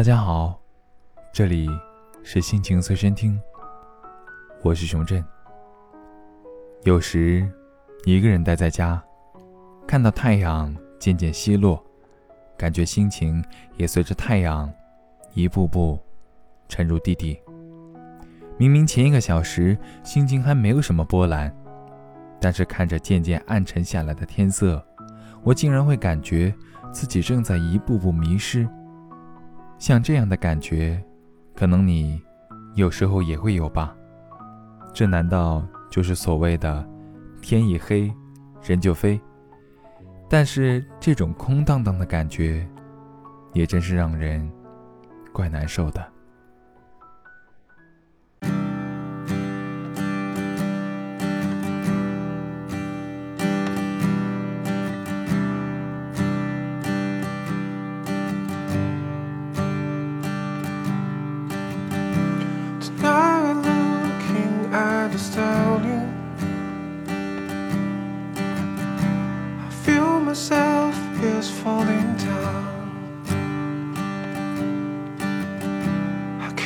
大家好，这里是心情随身听，我是熊振。有时一个人待在家，看到太阳渐渐西落，感觉心情也随着太阳一步步沉入地底。明明前一个小时心情还没有什么波澜，但是看着渐渐暗沉下来的天色，我竟然会感觉自己正在一步步迷失。像这样的感觉，可能你有时候也会有吧？这难道就是所谓的“天一黑，人就飞”？但是这种空荡荡的感觉，也真是让人怪难受的。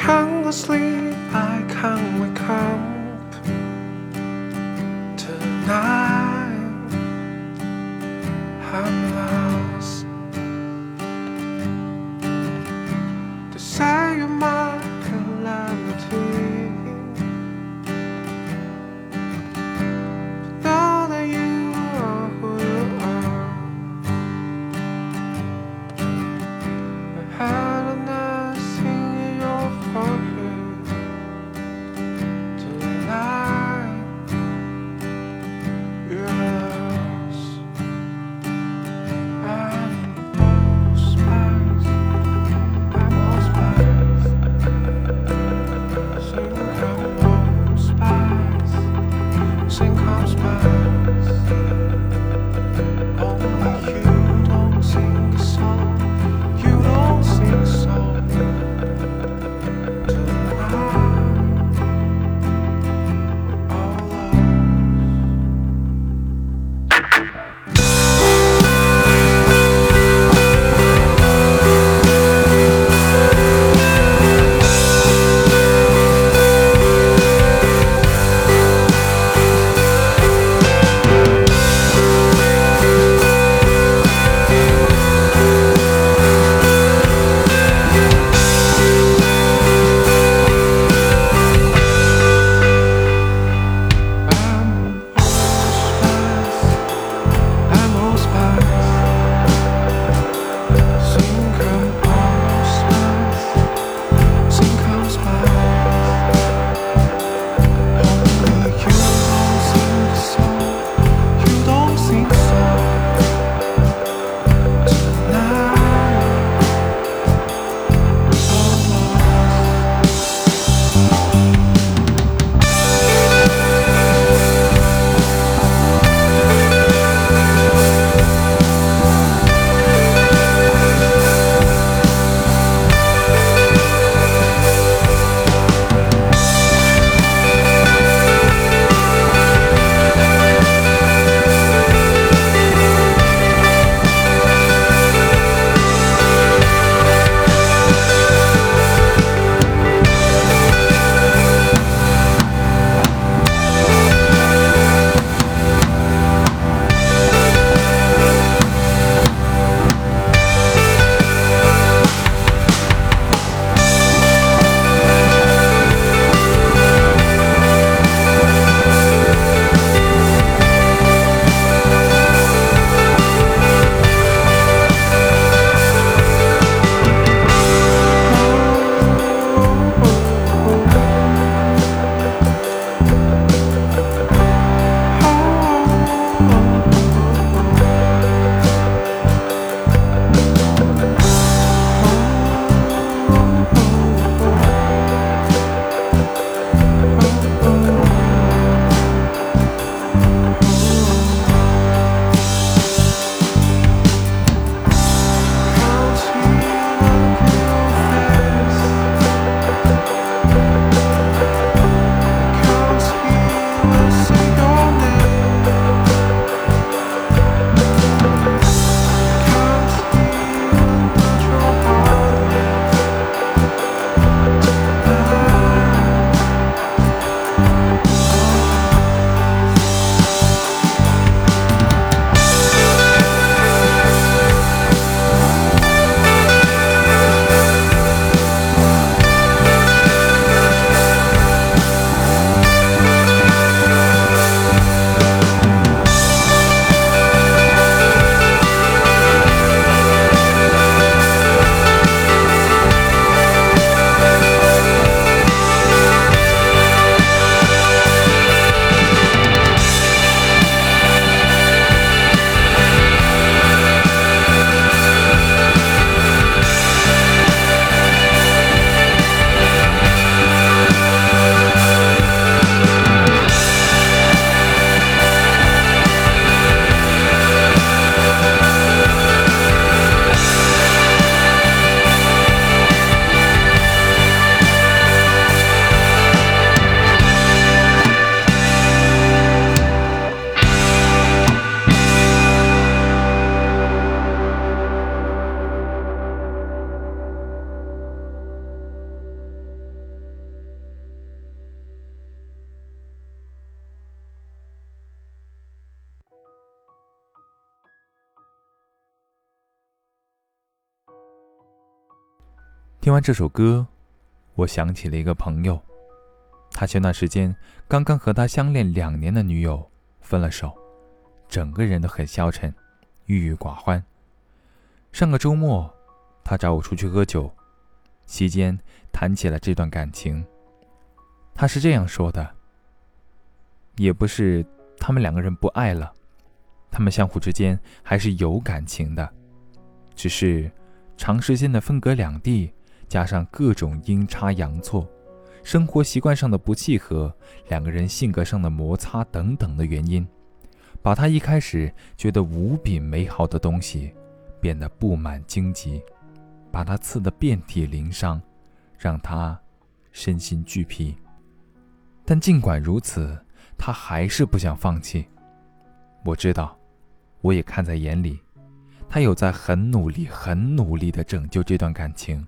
Can't sleep, I can't wake up tonight. I'm lost. 听完这首歌，我想起了一个朋友，他前段时间刚刚和他相恋两年的女友分了手，整个人都很消沉，郁郁寡欢。上个周末，他找我出去喝酒，席间谈起了这段感情。他是这样说的：“也不是他们两个人不爱了，他们相互之间还是有感情的，只是长时间的分隔两地，加上各种阴差阳错、生活习惯上的不契合、两个人性格上的摩擦等等的原因，把他一开始觉得无比美好的东西。”变得布满荆棘，把他刺得遍体鳞伤，让他身心俱疲。但尽管如此，他还是不想放弃。我知道，我也看在眼里，他有在很努力、很努力地拯救这段感情，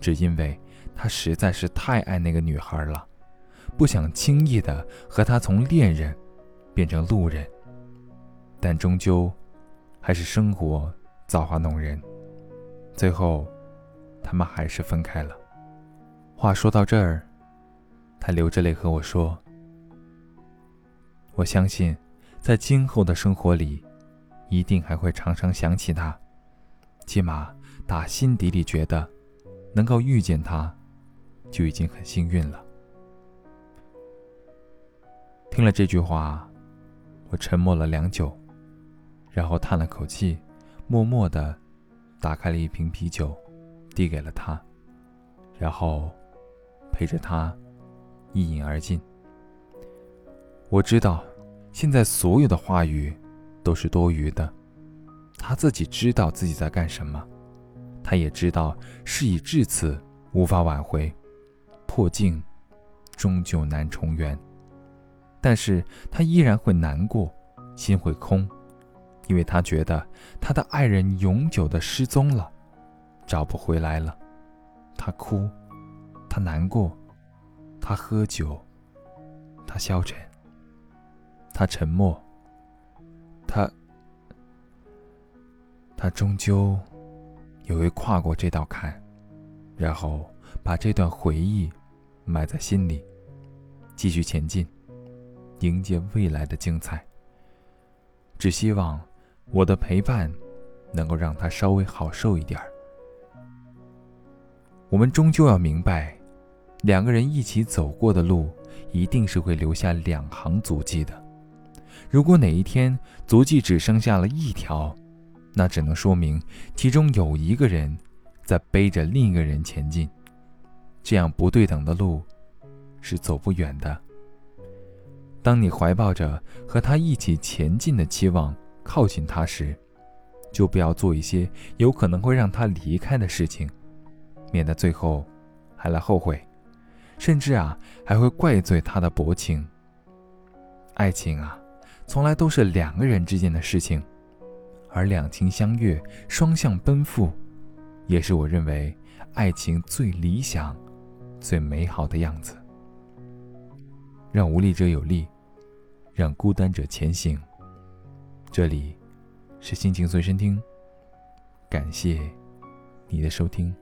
只因为他实在是太爱那个女孩了，不想轻易的和她从恋人变成路人。但终究，还是生活。造化弄人，最后，他们还是分开了。话说到这儿，他流着泪和我说：“我相信，在今后的生活里，一定还会常常想起他。起码打心底里觉得，能够遇见他，就已经很幸运了。”听了这句话，我沉默了良久，然后叹了口气。默默的打开了一瓶啤酒，递给了他，然后陪着他一饮而尽。我知道，现在所有的话语都是多余的。他自己知道自己在干什么，他也知道事已至此无法挽回，破镜终究难重圆。但是他依然会难过，心会空。因为他觉得他的爱人永久的失踪了，找不回来了。他哭，他难过，他喝酒，他消沉，他沉默，他……他终究也会跨过这道坎，然后把这段回忆埋在心里，继续前进，迎接未来的精彩。只希望。我的陪伴，能够让他稍微好受一点儿。我们终究要明白，两个人一起走过的路，一定是会留下两行足迹的。如果哪一天足迹只剩下了一条，那只能说明其中有一个人在背着另一个人前进。这样不对等的路，是走不远的。当你怀抱着和他一起前进的期望。靠近他时，就不要做一些有可能会让他离开的事情，免得最后还来后悔，甚至啊还会怪罪他的薄情。爱情啊，从来都是两个人之间的事情，而两情相悦、双向奔赴，也是我认为爱情最理想、最美好的样子。让无力者有力，让孤单者前行。这里是心情随身听，感谢你的收听。